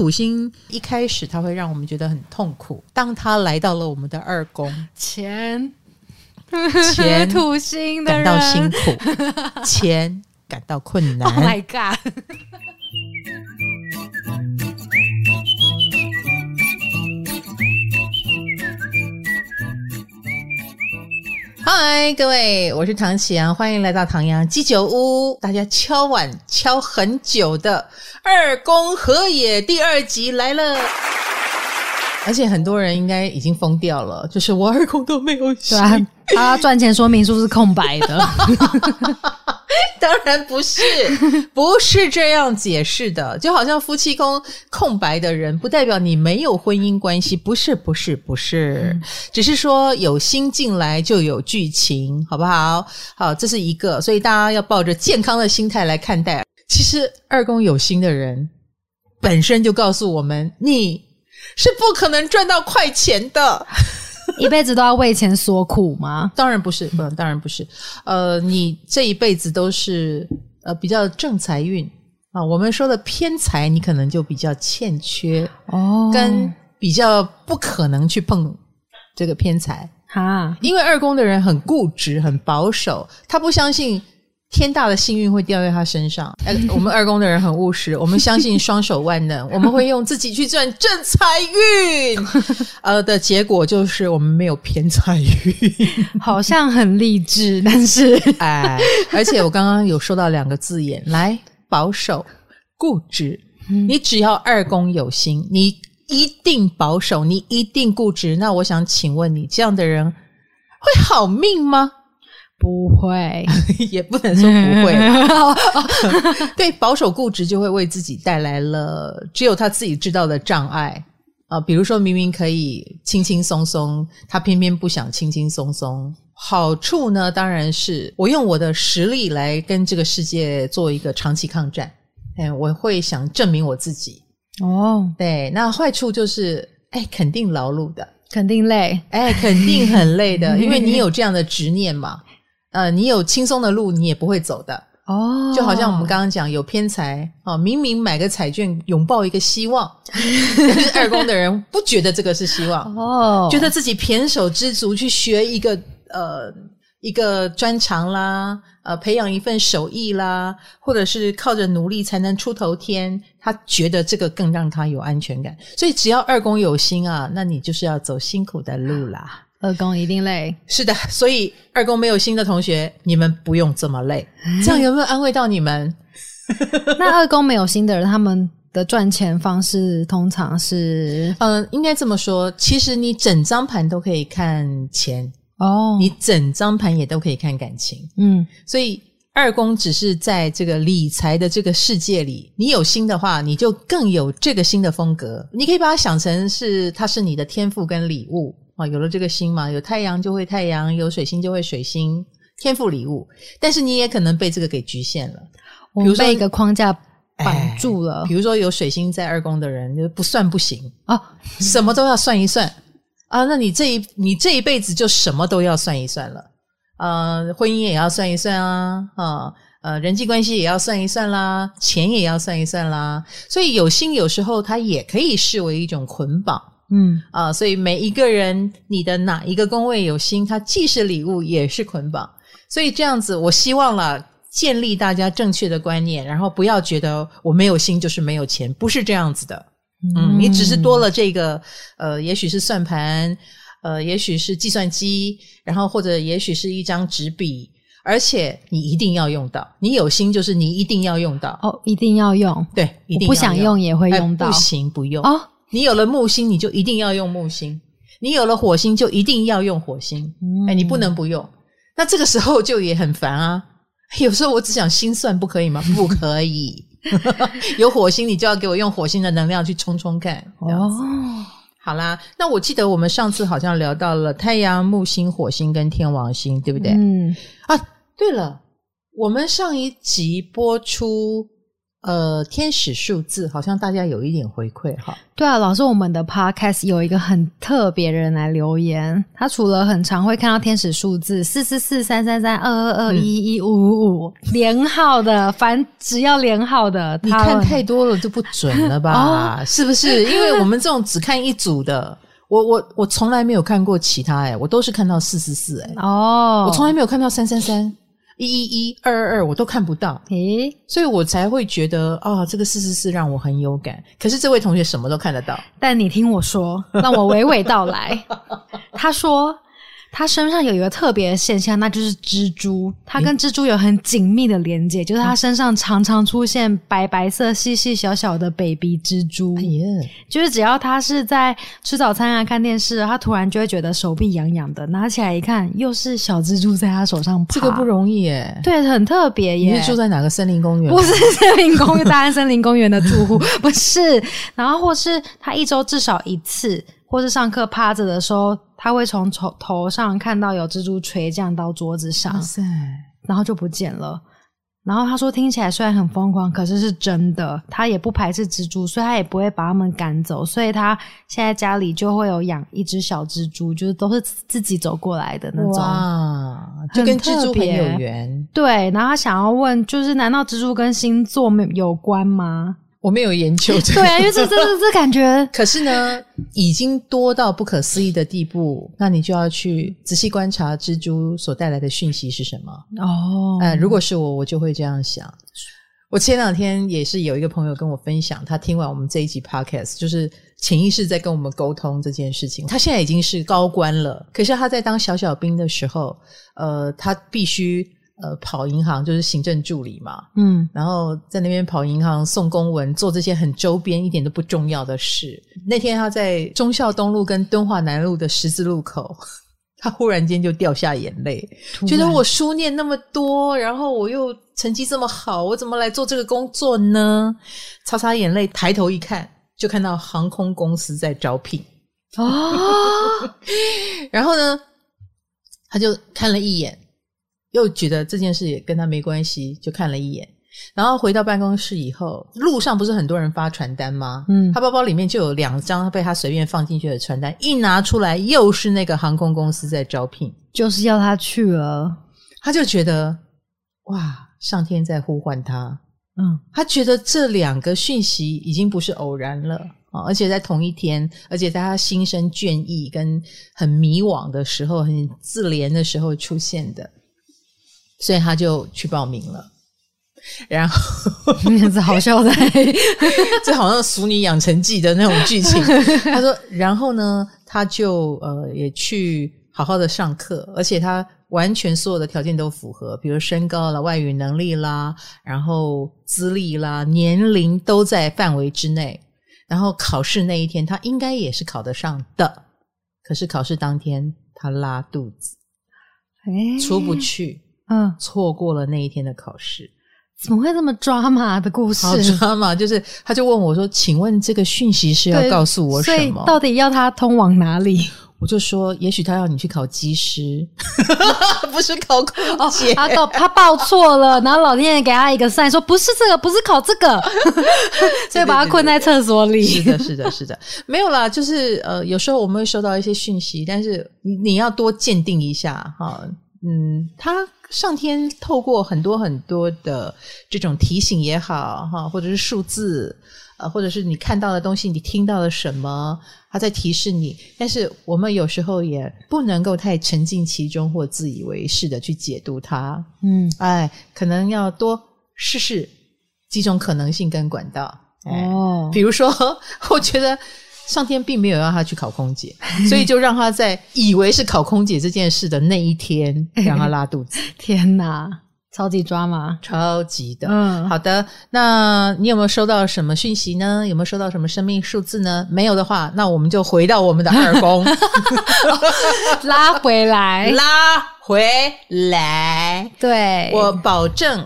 土星一开始它会让我们觉得很痛苦，当它来到了我们的二宫，钱钱 土星的感到辛苦，钱感到困难。，Oh my god！嗨，各位，我是唐启阳，欢迎来到唐阳鸡酒屋。大家敲碗敲很久的二宫和也第二集来了，而且很多人应该已经疯掉了，就是我二宫都没有戏。对啊，他赚钱说明书是空白的。当然不是，不是这样解释的。就好像夫妻宫空白的人，不代表你没有婚姻关系，不是，不是，不是，只是说有心进来就有剧情，好不好？好，这是一个，所以大家要抱着健康的心态来看待。其实二宫有心的人，本身就告诉我们，你是不可能赚到快钱的。一辈子都要为钱所苦吗？当然不是，不，当然不是。呃，你这一辈子都是呃比较正财运啊。我们说的偏财，你可能就比较欠缺哦，跟比较不可能去碰这个偏财哈。因为二宫的人很固执、很保守，他不相信。天大的幸运会掉在他身上。哎，我们二宫的人很务实，我们相信双手万能，我们会用自己去赚正财运。呃，的结果就是我们没有偏财运，好像很励志，但是哎，而且我刚刚有说到两个字眼，来保守、固执。你只要二宫有心，你一定保守，你一定固执。那我想请问你，这样的人会好命吗？不会，也不能说不会。对，保守固执就会为自己带来了只有他自己知道的障碍啊、呃。比如说明明可以轻轻松松，他偏偏不想轻轻松松。好处呢，当然是我用我的实力来跟这个世界做一个长期抗战。哎，我会想证明我自己。哦，对，那坏处就是，哎，肯定劳碌的，肯定累，哎，肯定很累的，因为你有这样的执念嘛。呃，你有轻松的路，你也不会走的哦。就好像我们刚刚讲有偏财哦，明明买个彩券拥抱一个希望，可是二宫的人不觉得这个是希望哦，觉得自己胼手知足去学一个呃一个专长啦，呃，培养一份手艺啦，或者是靠着努力才能出头天，他觉得这个更让他有安全感。所以只要二宫有心啊，那你就是要走辛苦的路啦。二宫一定累，是的，所以二宫没有心的同学，你们不用这么累，这样有没有安慰到你们？那二宫没有心的人，他们的赚钱方式通常是……嗯，应该这么说，其实你整张盘都可以看钱。哦，你整张盘也都可以看感情，嗯，所以二宫只是在这个理财的这个世界里，你有心的话，你就更有这个新的风格，你可以把它想成是它是你的天赋跟礼物。哦，有了这个星嘛，有太阳就会太阳，有水星就会水星，天赋礼物。但是你也可能被这个给局限了，比如说被一个框架绑住了。比如说有水星在二宫的人，就不算不行啊、哦，什么都要算一算啊。那你这一你这一辈子就什么都要算一算了，呃，婚姻也要算一算啊，啊，呃，人际关系也要算一算啦，钱也要算一算啦。所以有心有时候它也可以视为一种捆绑。嗯啊，所以每一个人，你的哪一个宫位有心，它既是礼物，也是捆绑。所以这样子，我希望了建立大家正确的观念，然后不要觉得我没有心就是没有钱，不是这样子的。嗯，你只是多了这个，呃，也许是算盘，呃，也许是计算机，然后或者也许是一张纸笔，而且你一定要用到。你有心就是你一定要用到哦，一定要用。对，一定要用。不想用也会用到。哎，不行，不用哦。你有了木星，你就一定要用木星；你有了火星，就一定要用火星。嗯、哎，你不能不用。那这个时候就也很烦啊。有时候我只想心算，不可以吗？不可以。有火星，你就要给我用火星的能量去冲冲看。哦，好啦。那我记得我们上次好像聊到了太阳、木星、火星跟天王星，对不对？嗯。啊，对了，我们上一集播出。呃，天使数字好像大家有一点回馈哈。对啊，老师，我们的 podcast 有一个很特别的人来留言，他除了很常会看到天使数字四四四三三三二二二一一五五五连号的，凡只要连号的，你看太多了就不准了吧？哦、是不是？因为我们这种只看一组的，我我我从来没有看过其他哎，我都是看到四四四哎哦，我从来没有看到三三三。一一一二二二我都看不到，诶，所以我才会觉得啊、哦，这个四四四让我很有感。可是这位同学什么都看得到，但你听我说，让我娓娓道来。他说。他身上有一个特别的现象，那就是蜘蛛。他跟蜘蛛有很紧密的连接，就是他身上常常出现白白色、细细小小的 baby 蜘蛛。哎呀，就是只要他是在吃早餐啊、看电视，他突然就会觉得手臂痒痒的，拿起来一看，又是小蜘蛛在他手上爬。这个不容易耶，对，很特别耶。你是住在哪个森林公园？不是森林公园，大安森林公园的住户 不是。然后或是他一周至少一次。或是上课趴着的时候，他会从头头上看到有蜘蛛垂降到桌子上，然后就不见了。然后他说，听起来虽然很疯狂，可是是真的。他也不排斥蜘蛛，所以他也不会把他们赶走。所以他现在家里就会有养一只小蜘蛛，就是都是自己走过来的那种。哇，就跟蜘蛛很有缘。对，然后他想要问，就是难道蜘蛛跟星座有关吗？我没有研究这个，对啊，因为这这这这感觉，可是呢，已经多到不可思议的地步，那你就要去仔细观察蜘蛛所带来的讯息是什么哦。呃，如果是我，我就会这样想。我前两天也是有一个朋友跟我分享，他听完我们这一集 podcast，就是潜意识在跟我们沟通这件事情。他现在已经是高官了，可是他在当小小兵的时候，呃，他必须。呃，跑银行就是行政助理嘛，嗯，然后在那边跑银行、送公文、做这些很周边一点都不重要的事。那天他在忠孝东路跟敦化南路的十字路口，他忽然间就掉下眼泪，觉得我书念那么多，然后我又成绩这么好，我怎么来做这个工作呢？擦擦眼泪，抬头一看，就看到航空公司在招聘啊，哦、然后呢，他就看了一眼。又觉得这件事也跟他没关系，就看了一眼，然后回到办公室以后，路上不是很多人发传单吗？嗯，他包包里面就有两张被他随便放进去的传单，一拿出来又是那个航空公司在招聘，就是要他去了，他就觉得哇，上天在呼唤他，嗯，他觉得这两个讯息已经不是偶然了啊，而且在同一天，而且在他心生倦意跟很迷惘的时候，很自怜的时候出现的。所以他就去报名了，然后 名字好笑的，这好像《熟女养成记》的那种剧情。他说，然后呢，他就呃也去好好的上课，而且他完全所有的条件都符合，比如身高啦、外语能力啦，然后资历啦、年龄都在范围之内。然后考试那一天，他应该也是考得上的，可是考试当天他拉肚子，诶出不去。嗯，错过了那一天的考试，怎么会这么抓马的故事？好抓马，就是他就问我说：“请问这个讯息是要告诉我什么？所以到底要他通往哪里？”我就说：“也许他要你去考技师，不是考空姐。哦”他报他报错了，然后老天爷给他一个 sign，说：“不是这个，不是考这个。”所以把他困在厕所里。是的，是的，是的，没有啦。就是呃，有时候我们会收到一些讯息，但是你你要多鉴定一下哈。嗯，他。上天透过很多很多的这种提醒也好，哈，或者是数字，呃，或者是你看到的东西，你听到了什么，他在提示你。但是我们有时候也不能够太沉浸其中或自以为是的去解读它。嗯，哎，可能要多试试几种可能性跟管道。哦，比如说，我觉得。上天并没有让他去考空姐，所以就让他在以为是考空姐这件事的那一天 让他拉肚子。天哪，超级抓马，超级的。嗯，好的。那你有没有收到什么讯息呢？有没有收到什么生命数字呢？没有的话，那我们就回到我们的二宫，拉回来，拉回来。对，我保证。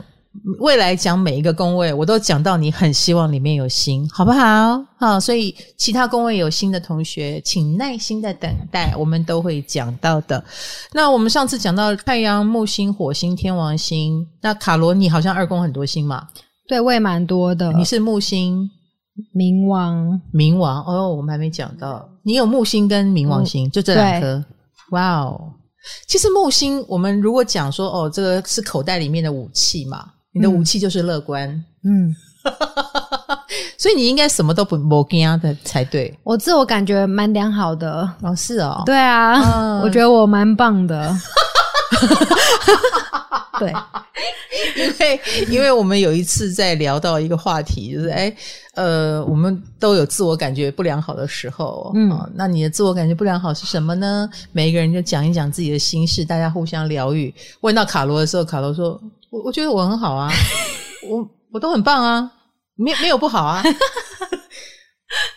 未来讲每一个宫位，我都讲到你很希望里面有星，好不好？好，所以其他宫位有星的同学，请耐心的等待，我们都会讲到的。那我们上次讲到太阳、木星、火星、天王星，那卡罗你好像二宫很多星嘛？对，我也蛮多的。你是木星、冥王、冥王哦，我们还没讲到，你有木星跟冥王星，嗯、就这两颗。哇哦，其实木星，我们如果讲说哦，这个是口袋里面的武器嘛，你的武器就是乐观，嗯，所以你应该什么都不不惊的才对。我自我感觉蛮良好的哦，是哦，对啊，嗯、我觉得我蛮棒的。对，因为因为我们有一次在聊到一个话题，就是哎，呃，我们都有自我感觉不良好的时候，嗯、哦，那你的自我感觉不良好是什么呢？每一个人就讲一讲自己的心事，大家互相疗愈。问到卡罗的时候，卡罗说：“我我觉得我很好啊，我我都很棒啊，没没有不好啊。”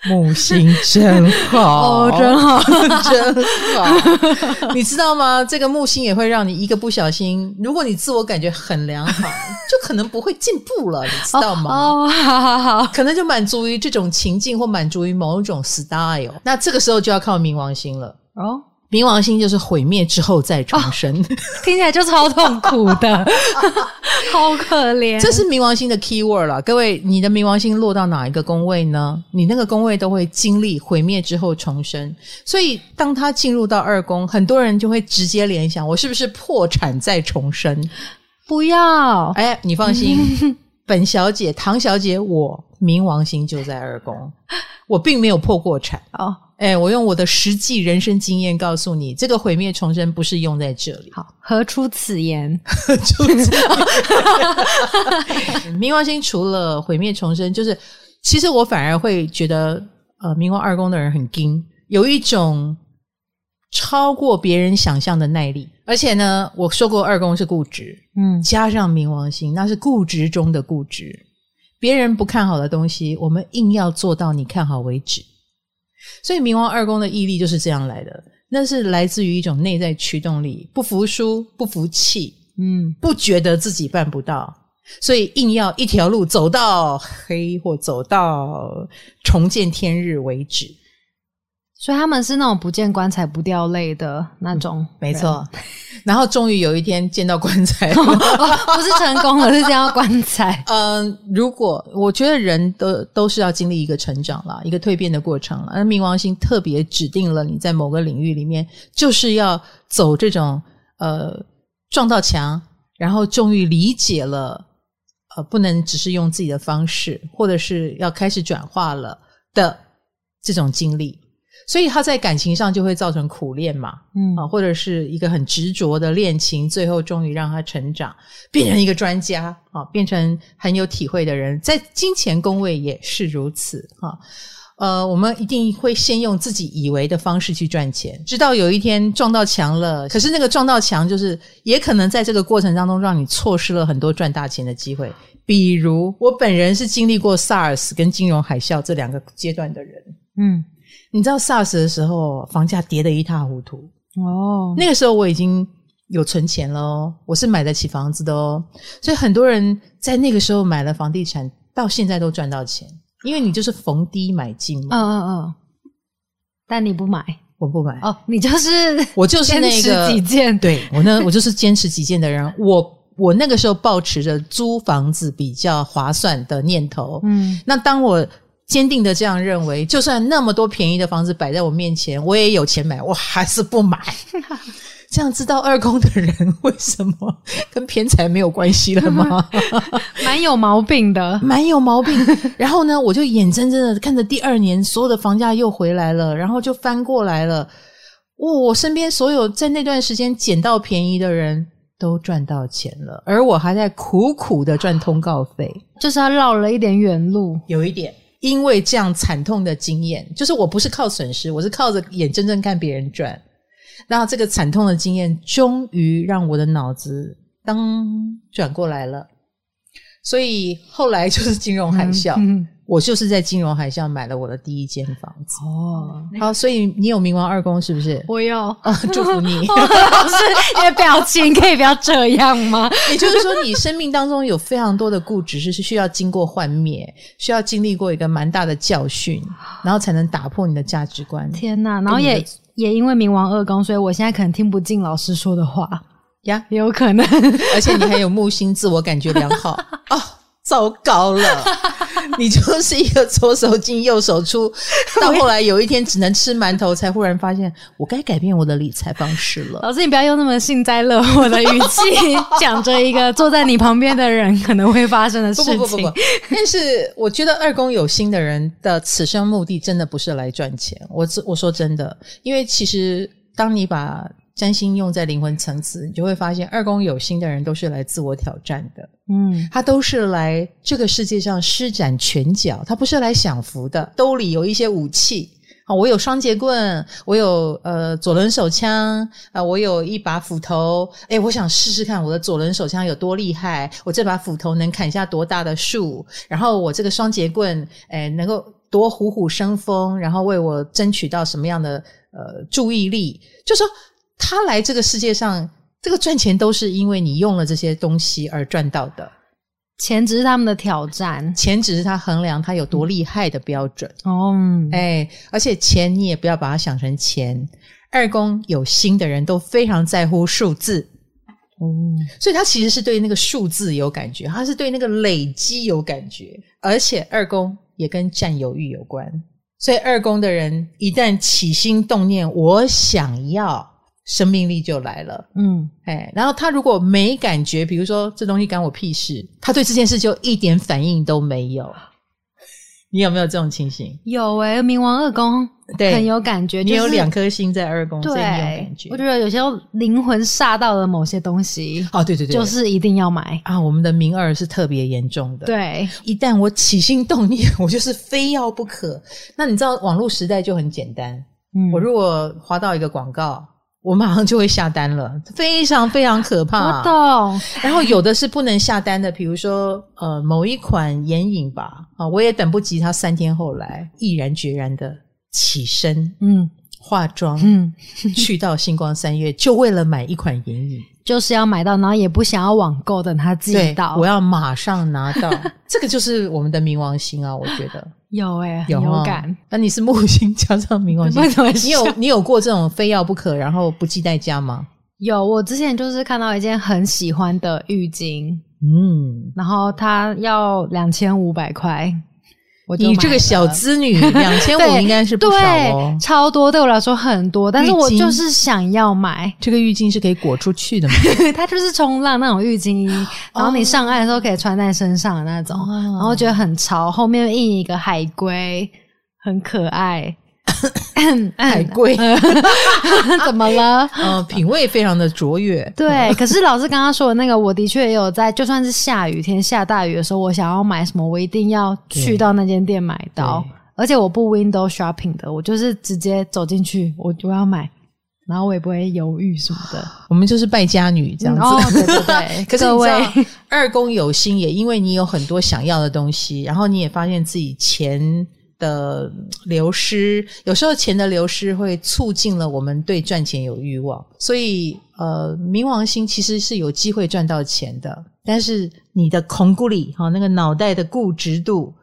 木星真好，哦，真好，真好。你知道吗？这个木星也会让你一个不小心，如果你自我感觉很良好，就可能不会进步了，你知道吗？哦，好好好，可能就满足于这种情境，或满足于某种 style。那这个时候就要靠冥王星了哦。冥王星就是毁灭之后再重生，哦，听起来就超痛苦的，好可怜。这是冥王星的 key word 了，各位，你的冥王星落到哪一个宫位呢？你那个宫位都会经历毁灭之后重生，所以当他进入到二宫，很多人就会直接联想：我是不是破产再重生？不要，哎，你放心，本小姐、唐小姐，我冥王星就在二宫，我并没有破过产哦。哎，我用我的实际人生经验告诉你，这个毁灭重生不是用在这里。好，何出此言？何出此言？冥王星除了毁灭重生，就是其实我反而会觉得，呃，冥王二宫的人很硬，有一种超过别人想象的耐力。而且呢，我说过二宫是固执，嗯，加上冥王星，那是固执中的固执。别人不看好的东西，我们硬要做到你看好为止。所以冥王二宫的毅力就是这样来的，那是来自于一种内在驱动力，不服输，不服气，嗯，不觉得自己办不到，所以硬要一条路走到黑或走到重见天日为止。所以他们是那种不见棺材不掉泪的那种，嗯、没错。然后终于有一天见到棺材了，不是成功了，是见到棺材。嗯，如果我觉得人都都是要经历一个成长啦，一个蜕变的过程啦。而冥王星特别指定了你在某个领域里面，就是要走这种呃撞到墙，然后终于理解了呃不能只是用自己的方式，或者是要开始转化了的这种经历。所以他在感情上就会造成苦恋嘛，嗯啊，或者是一个很执着的恋情，最后终于让他成长，变成一个专家啊，变成很有体会的人。在金钱宫位也是如此啊，呃，我们一定会先用自己以为的方式去赚钱，直到有一天撞到墙了。可是那个撞到墙，就是也可能在这个过程当中让你错失了很多赚大钱的机会。比如我本人是经历过 SARS 跟金融海啸这两个阶段的人，嗯。你知道 SARS 的时候，房价跌得一塌糊涂哦。那个时候我已经有存钱了哦，我是买得起房子的哦。所以很多人在那个时候买了房地产，到现在都赚到钱，因为你就是逢低买进嘛。嗯嗯嗯。但你不买，我不买。哦，你就是我就是那个。对，我呢，我就是坚持己见的人。我我那个时候抱持着租房子比较划算的念头。嗯，那当我。坚定的这样认为，就算那么多便宜的房子摆在我面前，我也有钱买，我还是不买。这样知道二宫的人为什么跟偏财没有关系了吗？蛮有毛病的，蛮有毛病。然后呢，我就眼睁睁的看着第二年所有的房价又回来了，然后就翻过来了。哦，我身边所有在那段时间捡到便宜的人都赚到钱了，而我还在苦苦的赚通告费，就是他绕了一点远路，有一点。因为这样惨痛的经验，就是我不是靠损失，我是靠着眼睁睁看别人赚。然后这个惨痛的经验，终于让我的脑子当转过来了。所以后来就是金融海啸。嗯嗯我就是在金融海啸买了我的第一间房子哦，好，所以你有冥王二宫是不是？我有，啊，祝福你。老师，你的表情可以不要这样吗？也就是说，你生命当中有非常多的固执是需要经过幻灭，需要经历过一个蛮大的教训，然后才能打破你的价值观。天哪！然后也也因为冥王二宫，所以我现在可能听不进老师说的话呀，也有可能。而且你还有木星，自我感觉良好 哦。糟糕了，你就是一个左手进右手出，到后来有一天只能吃馒头，才忽然发现我该改变我的理财方式了。老师，你不要用那么幸灾乐祸的语气 讲着一个坐在你旁边的人可能会发生的事情。不不不不不，但是我觉得二宫有心的人的此生目的真的不是来赚钱。我我说真的，因为其实当你把占星用在灵魂层次，你就会发现二宫有心的人都是来自我挑战的。嗯，他都是来这个世界上施展拳脚，他不是来享福的。兜里有一些武器啊，我有双节棍，我有呃左轮手枪啊、呃，我有一把斧头。诶，我想试试看我的左轮手枪有多厉害，我这把斧头能砍下多大的树，然后我这个双节棍诶能够多虎虎生风，然后为我争取到什么样的呃注意力，就说。他来这个世界上，这个赚钱都是因为你用了这些东西而赚到的。钱只是他们的挑战，钱只是他衡量他有多厉害的标准。哦、嗯，哎，而且钱你也不要把它想成钱。二宫有心的人都非常在乎数字，哦，所以他其实是对那个数字有感觉，他是对那个累积有感觉，而且二宫也跟占有欲有关。所以二宫的人一旦起心动念，我想要。生命力就来了，嗯，哎，然后他如果没感觉，比如说这东西干我屁事，他对这件事就一点反应都没有。你有没有这种情形？有哎、欸、冥王二宫对很有感觉，你有两颗星在二宫，对，所以你有感觉。我觉得有些灵魂煞到了某些东西，哦，对对对，就是一定要买啊。我们的冥二是特别严重的，对，一旦我起心动念，我就是非要不可。那你知道网络时代就很简单，嗯，我如果划到一个广告。我马上就会下单了，非常非常可怕。我懂。然后有的是不能下单的，比如说呃某一款眼影吧，啊，我也等不及它三天后来，毅然决然的起身，嗯，化妆，嗯，去到星光三月，就为了买一款眼影。就是要买到，然后也不想要网购，等他寄到。我要马上拿到，这个就是我们的冥王星啊！我觉得有诶、欸、有，有感。那你是木星加上冥王星，你有你有过这种非要不可，然后不计代价吗？有，我之前就是看到一件很喜欢的浴巾，嗯，然后它要两千五百块。你这个小资女，两千五应该是不少哦，对，超多，对我来说很多，但是我就是想要买。这个浴巾是可以裹出去的吗？它就是冲浪那种浴巾，然后你上岸的时候可以穿在身上的那种，哦、然后觉得很潮，后面印一个海龟，很可爱。海龟 怎么了？嗯，品味非常的卓越。对，可是老师刚刚说的那个，我的确也有在，就算是下雨天、下大雨的时候，我想要买什么，我一定要去到那间店买到。而且我不 window shopping 的，我就是直接走进去，我就要买，然后我也不会犹豫什么的。我们就是败家女这样子。哦，对对对。可是你知道，二宫有心，也因为你有很多想要的东西，然后你也发现自己钱。的流失，有时候钱的流失会促进了我们对赚钱有欲望，所以呃，冥王星其实是有机会赚到钱的，但是你的孔骨力哈，那个脑袋的固执度，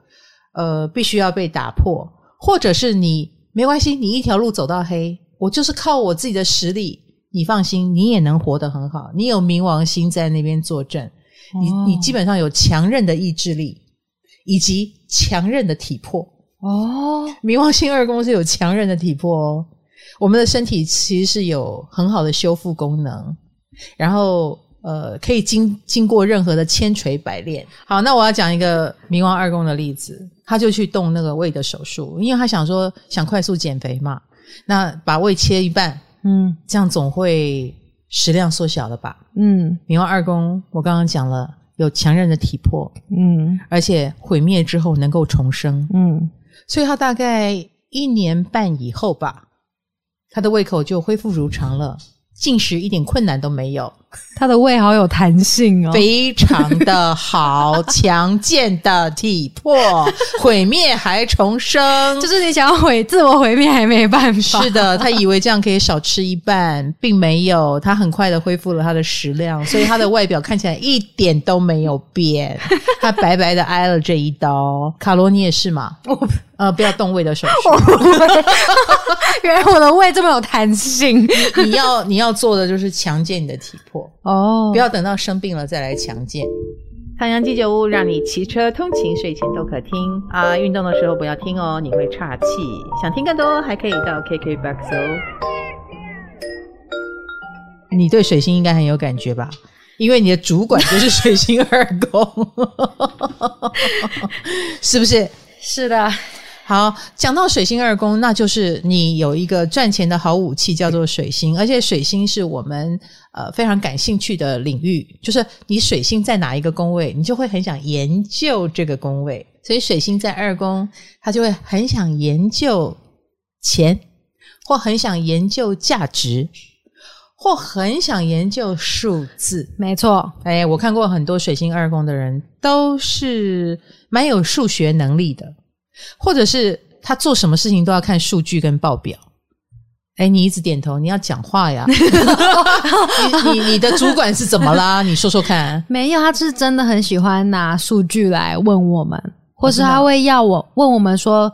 呃，必须要被打破，或者是你没关系，你一条路走到黑，我就是靠我自己的实力，你放心，你也能活得很好，你有冥王星在那边坐镇，你你基本上有强韧的意志力，以及强韧的体魄。哦，冥王星二宫是有强韧的体魄哦。我们的身体其实是有很好的修复功能，然后呃，可以经经过任何的千锤百炼。好，那我要讲一个冥王二宫的例子，他就去动那个胃的手术，因为他想说想快速减肥嘛，那把胃切一半，嗯，这样总会食量缩小了吧？嗯，冥王二宫我刚刚讲了，有强韧的体魄，嗯，而且毁灭之后能够重生，嗯。所以他大概一年半以后吧，他的胃口就恢复如常了，进食一点困难都没有。他的胃好有弹性哦，非常的好，强健的体魄，毁灭还重生，就是你想要毁自我毁灭还没办法。是的，他以为这样可以少吃一半，并没有，他很快的恢复了他的食量，所以他的外表看起来一点都没有变，他白白的挨了这一刀。卡罗，你也是吗？我呃，不要动胃的手术。原来我的胃这么有弹性，你要你要做的就是强健你的体魄。哦，不要等到生病了再来强健。唐阳鸡酒屋让你骑车通勤、睡前都可听啊！运动的时候不要听哦，你会岔气。想听更多，还可以到 KKBOX 哦。你对水星应该很有感觉吧？因为你的主管就是水星二宫，是不是？是的。好，讲到水星二宫，那就是你有一个赚钱的好武器，叫做水星，而且水星是我们呃非常感兴趣的领域，就是你水星在哪一个宫位，你就会很想研究这个宫位。所以水星在二宫，他就会很想研究钱，或很想研究价值，或很想研究数字。没错，哎，我看过很多水星二宫的人，都是蛮有数学能力的。或者是他做什么事情都要看数据跟报表。哎，你一直点头，你要讲话呀？你你你的主管是怎么啦？你说说看。没有，他是真的很喜欢拿数据来问我们，或是他会要我问我们说，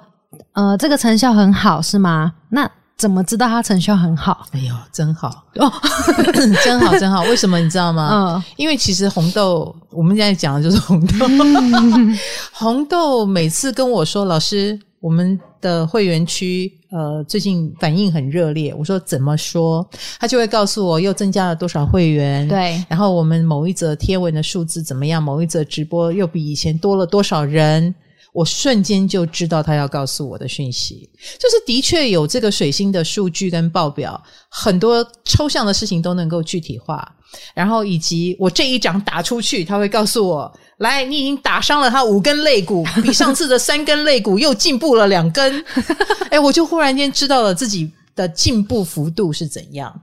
呃，这个成效很好是吗？那。怎么知道它成效很好？哎呦，真好哦，真好，真好！为什么你知道吗？嗯，因为其实红豆，我们现在讲的就是红豆。嗯、红豆每次跟我说：“老师，我们的会员区呃最近反应很热烈。”我说：“怎么说？”他就会告诉我又增加了多少会员，对，然后我们某一则贴文的数字怎么样？某一则直播又比以前多了多少人？我瞬间就知道他要告诉我的讯息，就是的确有这个水星的数据跟报表，很多抽象的事情都能够具体化。然后以及我这一掌打出去，他会告诉我：来，你已经打伤了他五根肋骨，比上次的三根肋骨又进步了两根。哎，我就忽然间知道了自己的进步幅度是怎样。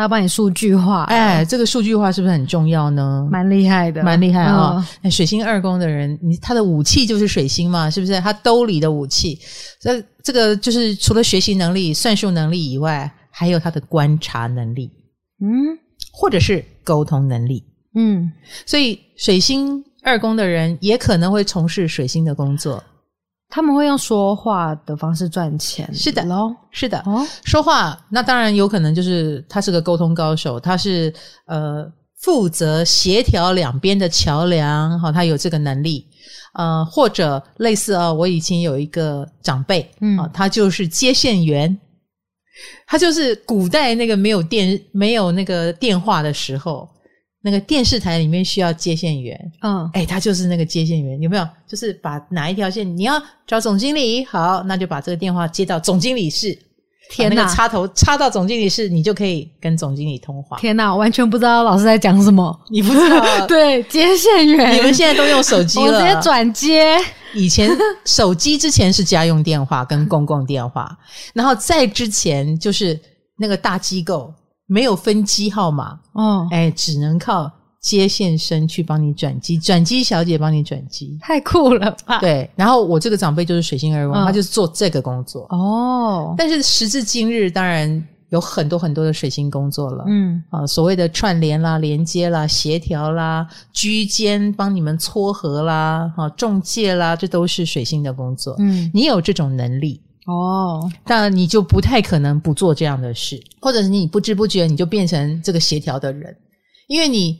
他帮你数据化，哎，这个数据化是不是很重要呢？蛮厉害的，蛮厉害啊！哦！水星二宫的人，你他的武器就是水星嘛，是不是？他兜里的武器，这这个就是除了学习能力、算术能力以外，还有他的观察能力，嗯，或者是沟通能力，嗯。所以水星二宫的人也可能会从事水星的工作。他们会用说话的方式赚钱，是的喽，是的。哦，说话那当然有可能就是他是个沟通高手，他是呃负责协调两边的桥梁，好，他有这个能力。呃，或者类似啊，我以前有一个长辈，嗯，他就是接线员，他就是古代那个没有电没有那个电话的时候。那个电视台里面需要接线员，嗯，哎，他就是那个接线员，有没有？就是把哪一条线你要找总经理，好，那就把这个电话接到总经理室，天哪，那个插头插到总经理室，你就可以跟总经理通话。天哪，我完全不知道老师在讲什么，你不知道？对，接线员，你们现在都用手机了，我直接转接。以前 手机之前是家用电话跟公共电话，然后在之前就是那个大机构。没有分机号码哦，哎，只能靠接线生去帮你转机，转机小姐帮你转机，太酷了吧？对，然后我这个长辈就是水星二宫，哦、他就是做这个工作哦。但是时至今日，当然有很多很多的水星工作了，嗯啊，所谓的串联啦、连接啦、协调啦、居间帮你们撮合啦、哈中介啦，这都是水星的工作。嗯，你有这种能力。哦，当然你就不太可能不做这样的事，或者是你不知不觉你就变成这个协调的人，因为你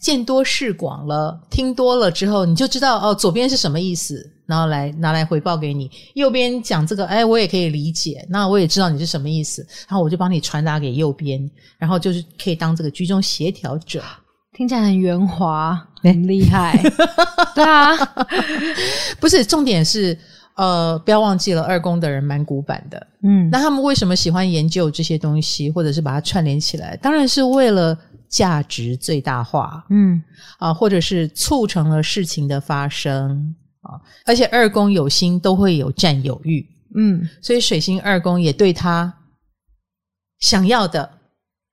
见多识广了，听多了之后，你就知道哦，左边是什么意思，然后来拿来回报给你，右边讲这个，哎，我也可以理解，那我也知道你是什么意思，然后我就帮你传达给右边，然后就是可以当这个居中协调者，听起来很圆滑，很厉害，对啊，不是，重点是。呃，不要忘记了，二宫的人蛮古板的，嗯，那他们为什么喜欢研究这些东西，或者是把它串联起来？当然是为了价值最大化，嗯，啊，或者是促成了事情的发生啊，而且二宫有心都会有占有欲，嗯，所以水星二宫也对他想要的，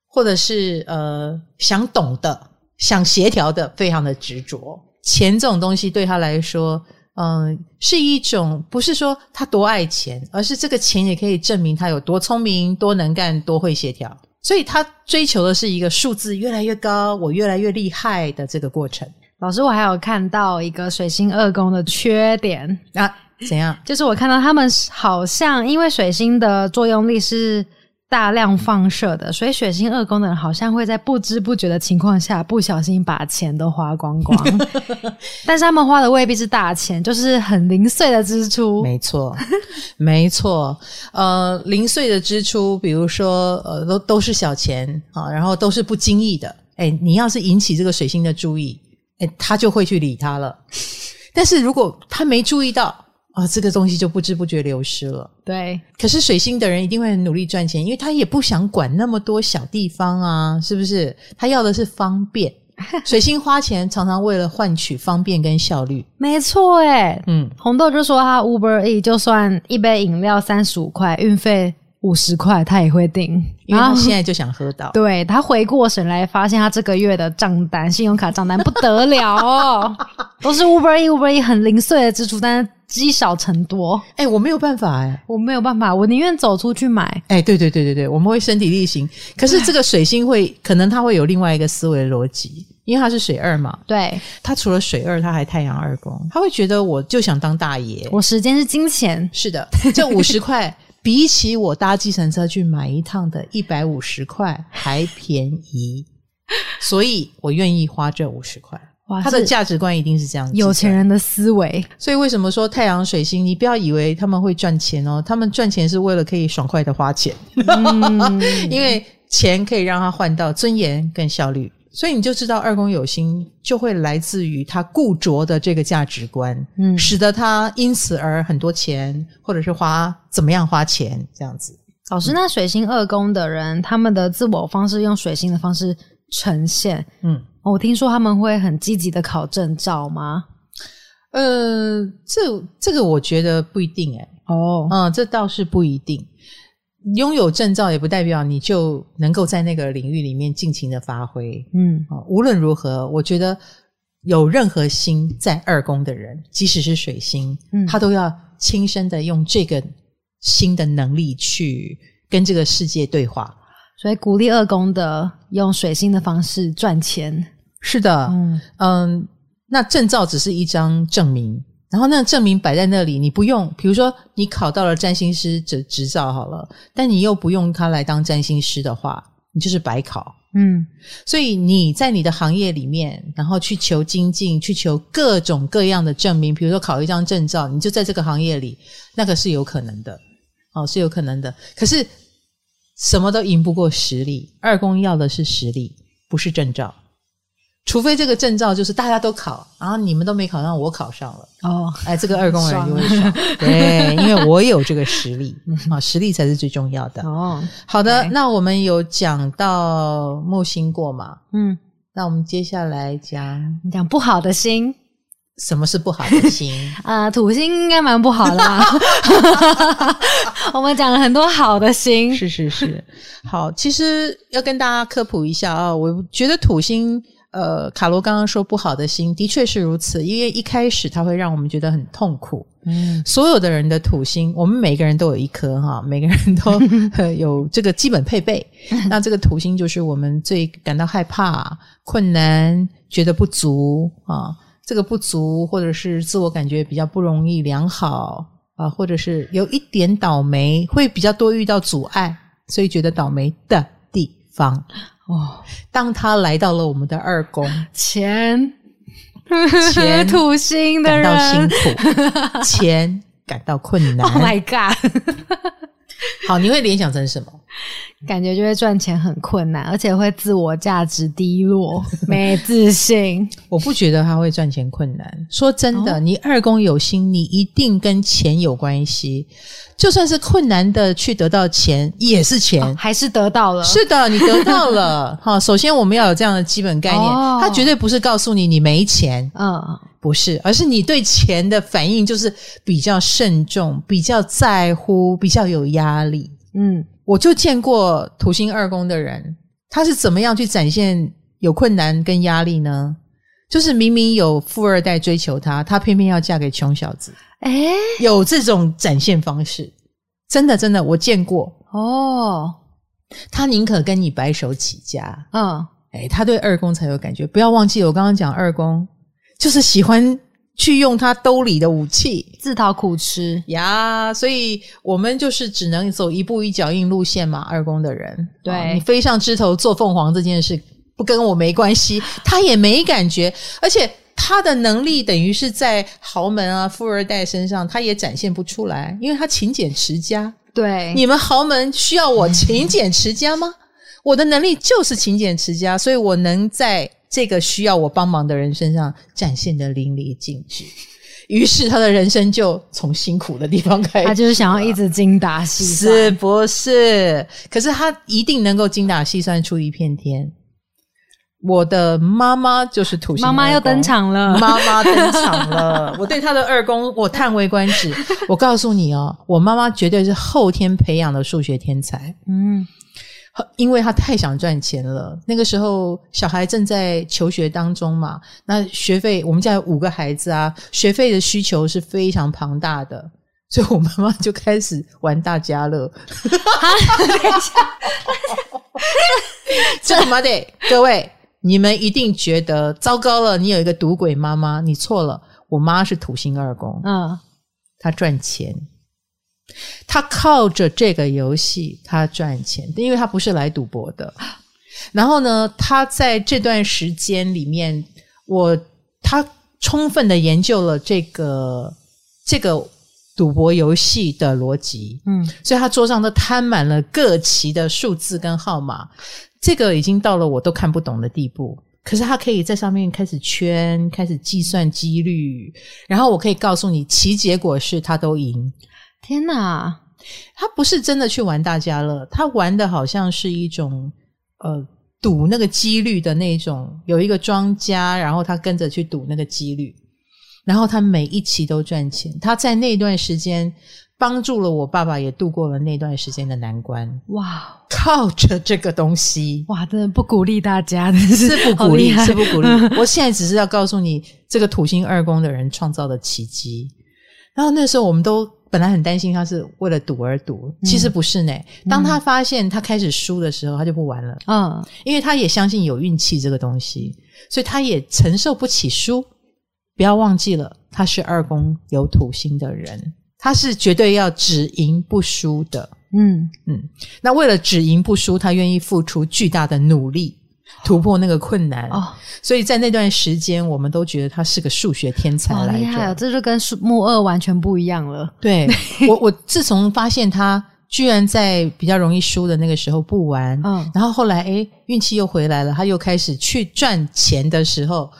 或者是呃想懂的、想协调的，非常的执着。钱这种东西对他来说。嗯，是一种不是说他多爱钱，而是这个钱也可以证明他有多聪明、多能干、多会协调。所以他追求的是一个数字越来越高，我越来越厉害的这个过程。老师，我还有看到一个水星二宫的缺点啊，怎样？就是我看到他们好像因为水星的作用力是大量放射的，所以水星二宫的人好像会在不知不觉的情况下不小心把钱都花光光。但是他们花的未必是大钱，就是很零碎的支出。没错，没错。呃，零碎的支出，比如说呃，都都是小钱啊，然后都是不经意的。哎，你要是引起这个水星的注意，哎，他就会去理他了。但是如果他没注意到，啊、哦，这个东西就不知不觉流失了。对，可是水星的人一定会很努力赚钱，因为他也不想管那么多小地方啊，是不是？他要的是方便。水星花钱常常为了换取方便跟效率。没错，哎嗯，红豆就说他 Uber E 就算一杯饮料三十五块，运费五十块，他也会订，因为他现在就想喝到。对，他回过神来，发现他这个月的账单，信用卡账单不得了哦，都是 Uber E Uber E 很零碎的支出，但是。积少成多，哎、欸，我没有办法、欸，哎，我没有办法，我宁愿走出去买。哎、欸，对对对对对，我们会身体力行。可是这个水星会，可能它会有另外一个思维逻辑，因为它是水二嘛。对，它除了水二，它还太阳二宫，他会觉得我就想当大爷。我时间是金钱，是的，这五十块 比起我搭计程车去买一趟的一百五十块还便宜，所以我愿意花这五十块。哇，他的价值观一定是这样子，有钱人的思维。所以为什么说太阳水星？你不要以为他们会赚钱哦，他们赚钱是为了可以爽快的花钱，嗯、因为钱可以让他换到尊严跟效率。所以你就知道二宫有心就会来自于他固着的这个价值观，嗯，使得他因此而很多钱，或者是花怎么样花钱这样子。老师，那水星二宫的人，他们的自我方式用水星的方式呈现，嗯。我听说他们会很积极的考证照吗？呃，这这个我觉得不一定哎。哦，嗯，这倒是不一定。拥有证照也不代表你就能够在那个领域里面尽情的发挥。嗯，无论如何，我觉得有任何心在二宫的人，即使是水星，嗯，他都要亲身的用这个新的能力去跟这个世界对话。所以鼓励二宫的用水星的方式赚钱。是的，嗯嗯，那证照只是一张证明，然后那证明摆在那里，你不用，比如说你考到了占星师执执照好了，但你又不用它来当占星师的话，你就是白考。嗯，所以你在你的行业里面，然后去求精进，去求各种各样的证明，比如说考一张证照，你就在这个行业里，那个是有可能的，哦，是有可能的。可是。什么都赢不过实力，二宫要的是实力，不是证照。除非这个证照就是大家都考，然后你们都没考上，我考上了。哦，哎，这个二宫人就会爽，对，因为我有这个实力啊，实力才是最重要的。哦，好的，那我们有讲到木星过嘛？嗯，那我们接下来讲讲不好的星。什么是不好的星？呃，土星应该蛮不好的啦。我们讲了很多好的星，是是是。好，其实要跟大家科普一下啊、哦，我觉得土星，呃，卡罗刚刚说不好的心，的确是如此，因为一开始它会让我们觉得很痛苦。嗯，所有的人的土星，我们每个人都有一颗哈，每个人都 有这个基本配备。那这个土星就是我们最感到害怕、困难、觉得不足啊。这个不足，或者是自我感觉比较不容易良好啊，或者是有一点倒霉，会比较多遇到阻碍，所以觉得倒霉的地方哦。当他来到了我们的二宫，钱钱 土星的人感到辛苦，钱感到困难。Oh my god！好，你会联想成什么？感觉就会赚钱很困难，而且会自我价值低落，没自信。我不觉得他会赚钱困难。说真的，哦、你二宫有心，你一定跟钱有关系。就算是困难的去得到钱，也是钱，哦、还是得到了。是的，你得到了。好，首先我们要有这样的基本概念，哦、他绝对不是告诉你你没钱，嗯，不是，而是你对钱的反应就是比较慎重、比较在乎、比较有压力。嗯。我就见过土星二宫的人，他是怎么样去展现有困难跟压力呢？就是明明有富二代追求他，他偏偏要嫁给穷小子。诶，有这种展现方式，真的真的，我见过哦。他宁可跟你白手起家，嗯，诶，他对二宫才有感觉。不要忘记我刚刚讲二宫，就是喜欢去用他兜里的武器，自讨苦吃呀。所以我们就是只能走一步一脚印路线嘛。二宫的人，对、哦、你飞上枝头做凤凰这件事不跟我没关系，他也没感觉，而且他的能力等于是在豪门啊、富二代身上，他也展现不出来，因为他勤俭持家。对，你们豪门需要我勤俭持家吗？我的能力就是勤俭持家，所以我能在这个需要我帮忙的人身上展现的淋漓尽致。于是他的人生就从辛苦的地方开始，他就是想要一直精打细算，是不是？可是他一定能够精打细算出一片天。我的妈妈就是土星妈妈要登场了，妈妈登场了。我对他的二宫我叹为观止。我告诉你哦，我妈妈绝对是后天培养的数学天才。嗯，因为他太想赚钱了。那个时候小孩正在求学当中嘛，那学费我们家有五个孩子啊，学费的需求是非常庞大的，所以我妈妈就开始玩大家乐。这他妈的各位。你们一定觉得糟糕了，你有一个赌鬼妈妈，你错了。我妈是土星二宫，嗯，她赚钱，她靠着这个游戏，他赚钱，因为他不是来赌博的。然后呢，他在这段时间里面，我他充分的研究了这个这个赌博游戏的逻辑，嗯，所以他桌上都摊满了各期的数字跟号码。这个已经到了我都看不懂的地步，可是他可以在上面开始圈，开始计算几率，然后我可以告诉你，其结果是他都赢。天哪，他不是真的去玩大家乐，他玩的好像是一种呃赌那个几率的那种，有一个庄家，然后他跟着去赌那个几率，然后他每一期都赚钱。他在那段时间。帮助了我爸爸，也度过了那段时间的难关。哇，靠着这个东西，哇，真的不鼓励大家的，是不鼓励，是不鼓励。我现在只是要告诉你，这个土星二宫的人创造的奇迹。然后那时候我们都本来很担心他是为了赌而赌，其实不是呢。嗯、当他发现他开始输的时候，他就不玩了。嗯，因为他也相信有运气这个东西，所以他也承受不起输。不要忘记了，他是二宫有土星的人。他是绝对要只赢不输的，嗯嗯。那为了只赢不输，他愿意付出巨大的努力，突破那个困难。哦，所以在那段时间，我们都觉得他是个数学天才来着。厉害哦，这就跟木二完全不一样了。对，我，我自从发现他居然在比较容易输的那个时候不玩，嗯，然后后来哎运气又回来了，他又开始去赚钱的时候。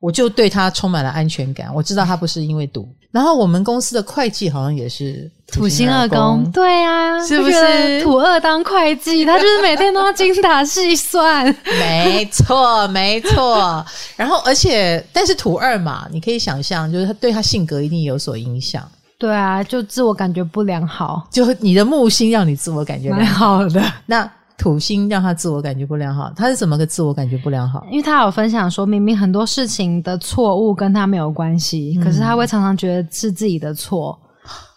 我就对他充满了安全感，我知道他不是因为赌。然后我们公司的会计好像也是土星二宫，对啊，是不是土二当会计？他就是每天都要精打细算。没错，没错。然后，而且，但是土二嘛，你可以想象，就是他对他性格一定有所影响。对啊，就自我感觉不良好，就你的木星让你自我感觉良好，好的。那。土星让他自我感觉不良好，他是怎么个自我感觉不良好？因为他有分享说，明明很多事情的错误跟他没有关系，嗯、可是他会常常觉得是自己的错，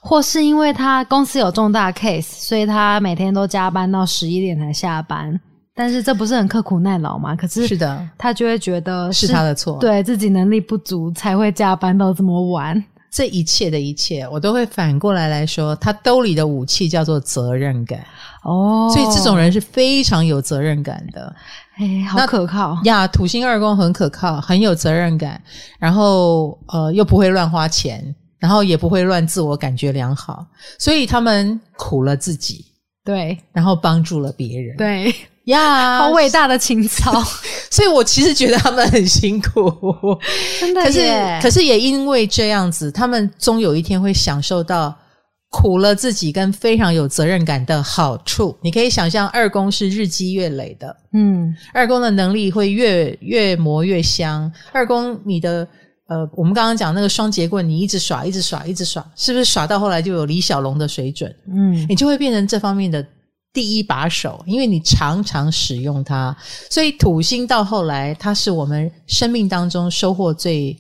或是因为他公司有重大 case，所以他每天都加班到十一点才下班。但是这不是很刻苦耐劳吗？可是是的，他就会觉得是，是他的错，对自己能力不足才会加班到这么晚。这一切的一切，我都会反过来来说，他兜里的武器叫做责任感。哦，所以这种人是非常有责任感的。哎，好可靠呀！土星二宫很可靠，很有责任感，然后呃又不会乱花钱，然后也不会乱自我感觉良好，所以他们苦了自己，对，然后帮助了别人，对。呀，好伟大的情操！所以我其实觉得他们很辛苦，真的。可是，可是也因为这样子，他们终有一天会享受到苦了自己跟非常有责任感的好处。你可以想象，二宫是日积月累的，嗯，二宫的能力会越越磨越香。二宫，你的呃，我们刚刚讲那个双节棍，你一直耍，一直耍，一直耍，是不是耍到后来就有李小龙的水准？嗯，你就会变成这方面的。第一把手，因为你常常使用它，所以土星到后来，它是我们生命当中收获最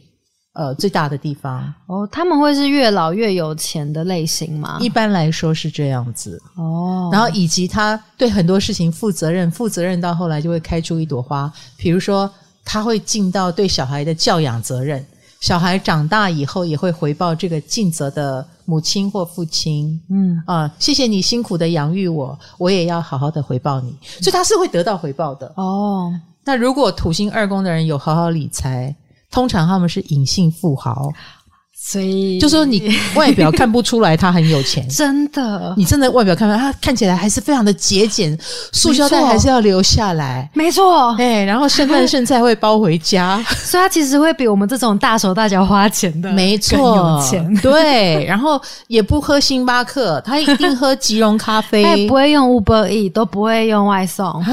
呃最大的地方。哦，他们会是越老越有钱的类型吗？一般来说是这样子。哦，然后以及他对很多事情负责任，负责任到后来就会开出一朵花。比如说，他会尽到对小孩的教养责任。小孩长大以后也会回报这个尽责的母亲或父亲。嗯啊、呃，谢谢你辛苦的养育我，我也要好好的回报你。所以他是会得到回报的。哦，那如果土星二宫的人有好好理财，通常他们是隐性富豪。所以，就说你 外表看不出来他很有钱，真的，你真的外表看不出来，他看起来还是非常的节俭，塑胶袋还是要留下来，没错，哎，然后剩饭剩菜会包回家，所以他其实会比我们这种大手大脚花钱的，没错，有钱，对，然后也不喝星巴克，他一定喝即溶咖啡，他也不会用 Uber Eats，都不会用外送，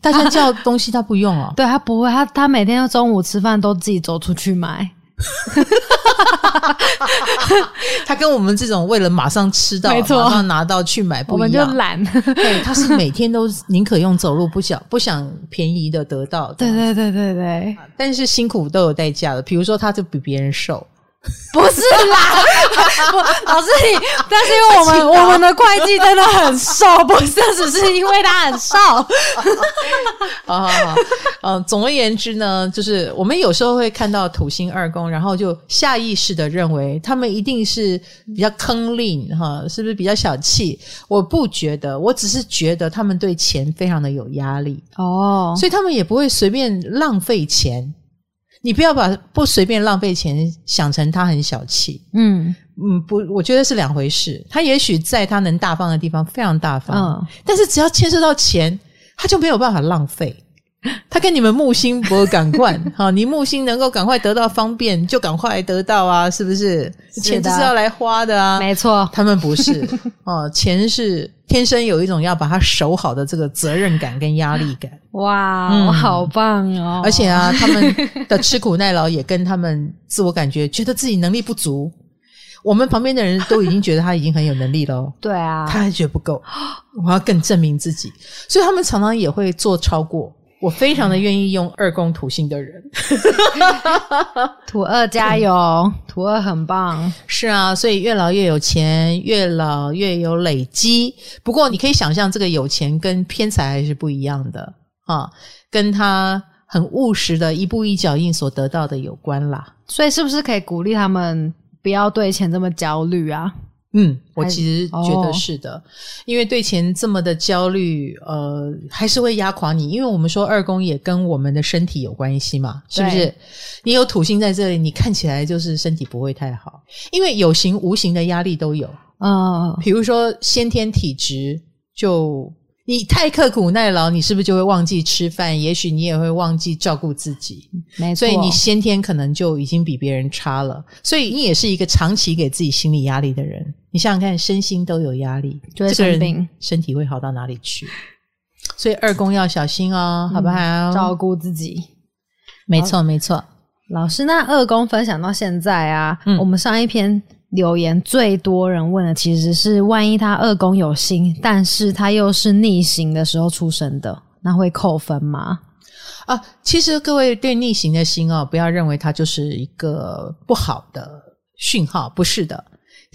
大家叫东西他不用哦，对他不会，他他每天中午吃饭都自己走出去买。他跟我们这种为了马上吃到、没错，马上拿到去买不一样，我们就懒。对，他是每天都宁可用走路，不想不想便宜的得到。对对对对对，但是辛苦都有代价的。比如说，他就比别人瘦。不是啦，不，老师你，但是因为我们我们的会计真的很瘦，不是只是因为他很瘦。好 好好，嗯，总而言之呢，就是我们有时候会看到土星二宫，然后就下意识的认为他们一定是比较坑吝哈，是不是比较小气？我不觉得，我只是觉得他们对钱非常的有压力哦，所以他们也不会随便浪费钱。你不要把不随便浪费钱想成他很小气，嗯嗯，不，我觉得是两回事。他也许在他能大方的地方非常大方，嗯，但是只要牵涉到钱，他就没有办法浪费。他跟你们木星不赶快，好，你木星能够赶快得到方便，就赶快得到啊，是不是？是钱就是要来花的啊，没错。他们不是 哦，钱是天生有一种要把它守好的这个责任感跟压力感。哇，嗯、好棒哦！而且啊，他们的吃苦耐劳也跟他们自我感觉觉得自己能力不足。我们旁边的人都已经觉得他已经很有能力了，对啊，他还觉得不够，我要更证明自己，所以他们常常也会做超过。我非常的愿意用二宫土星的人，土二加油，土二很棒。是啊，所以越老越有钱，越老越有累积。不过你可以想象，这个有钱跟偏财还是不一样的啊，跟他很务实的一步一脚印所得到的有关啦。所以是不是可以鼓励他们不要对钱这么焦虑啊？嗯，我其实觉得是的，哦、因为对钱这么的焦虑，呃，还是会压垮你。因为我们说二宫也跟我们的身体有关系嘛，是不是？你有土星在这里，你看起来就是身体不会太好，因为有形无形的压力都有。嗯，比如说先天体质就。你太刻苦耐劳，你是不是就会忘记吃饭？也许你也会忘记照顾自己。没错，所以你先天可能就已经比别人差了。所以你也是一个长期给自己心理压力的人。你想想看，身心都有压力，就会生病，这个人身体会好到哪里去？所以二宫要小心哦，好不好？嗯，照顾自己。没错，没错。老师，那二宫分享到现在啊，嗯，我们上一篇。留言最多人问的其实是：万一他二宫有心，但是他又是逆行的时候出生的，那会扣分吗？啊，其实各位对逆行的心哦，不要认为它就是一个不好的讯号，不是的，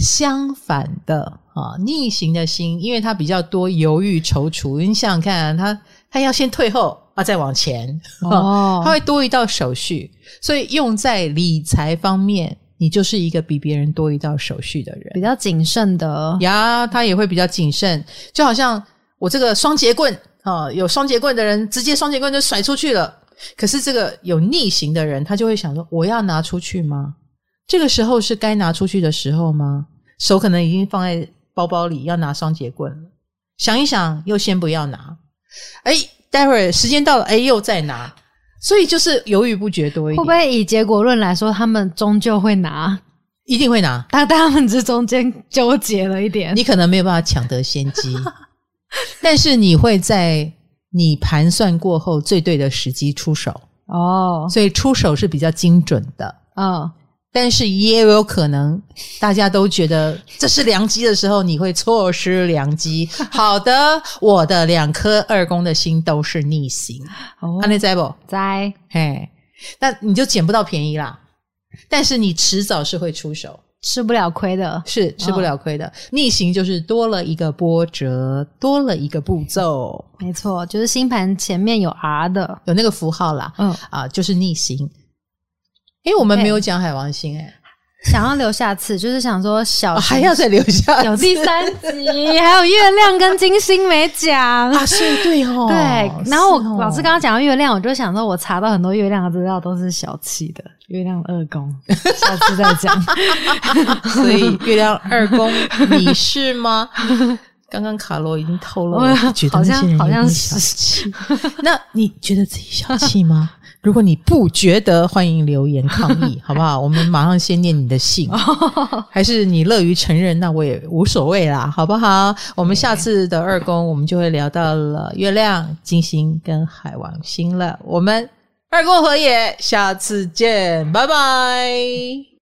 相反的啊，逆行的心，因为他比较多犹豫踌躇，你想想看啊，他他要先退后啊，再往前哦，他会多一道手续，所以用在理财方面。你就是一个比别人多一道手续的人，比较谨慎的呀，他也会比较谨慎。就好像我这个双节棍啊，有双节棍的人直接双节棍就甩出去了。可是这个有逆行的人，他就会想说：我要拿出去吗？这个时候是该拿出去的时候吗？手可能已经放在包包里，要拿双节棍了。想一想，又先不要拿。哎，待会儿时间到了，哎，又再拿。所以就是犹豫不决多一点，会不会以结果论来说，他们终究会拿，一定会拿。但他们这中间纠结了一点，你可能没有办法抢得先机，但是你会在你盘算过后最对的时机出手哦。所以出手是比较精准的，嗯。但是也有可能，大家都觉得这是良机的时候，你会错失良机。好的，我的两颗二宫的心都是逆行，安内在不？在，嘿，那你就捡不到便宜啦。但是你迟早是会出手，吃不了亏的，是吃不了亏的。哦、逆行就是多了一个波折，多了一个步骤。没错，就是星盘前面有 R 的，有那个符号啦。嗯啊，就是逆行。因为我们没有讲海王星哎、欸。想要留下次，就是想说小、哦、还要再留下有第三集，还有月亮跟金星没讲啊，是对哦，对。然后我、哦、老师刚刚讲到月亮，我就想说，我查到很多月亮的资料都是小气的，月亮二宫，下次再讲。所以月亮二宫，你是吗？刚刚卡罗已经透露了，觉得那些人有点小气。那你觉得自己小气吗？如果你不觉得，欢迎留言抗议，好不好？我们马上先念你的信，还是你乐于承认，那我也无所谓啦，好不好？我们下次的二宫，我们就会聊到了月亮、金星跟海王星了。我们二宫和也，下次见，拜拜。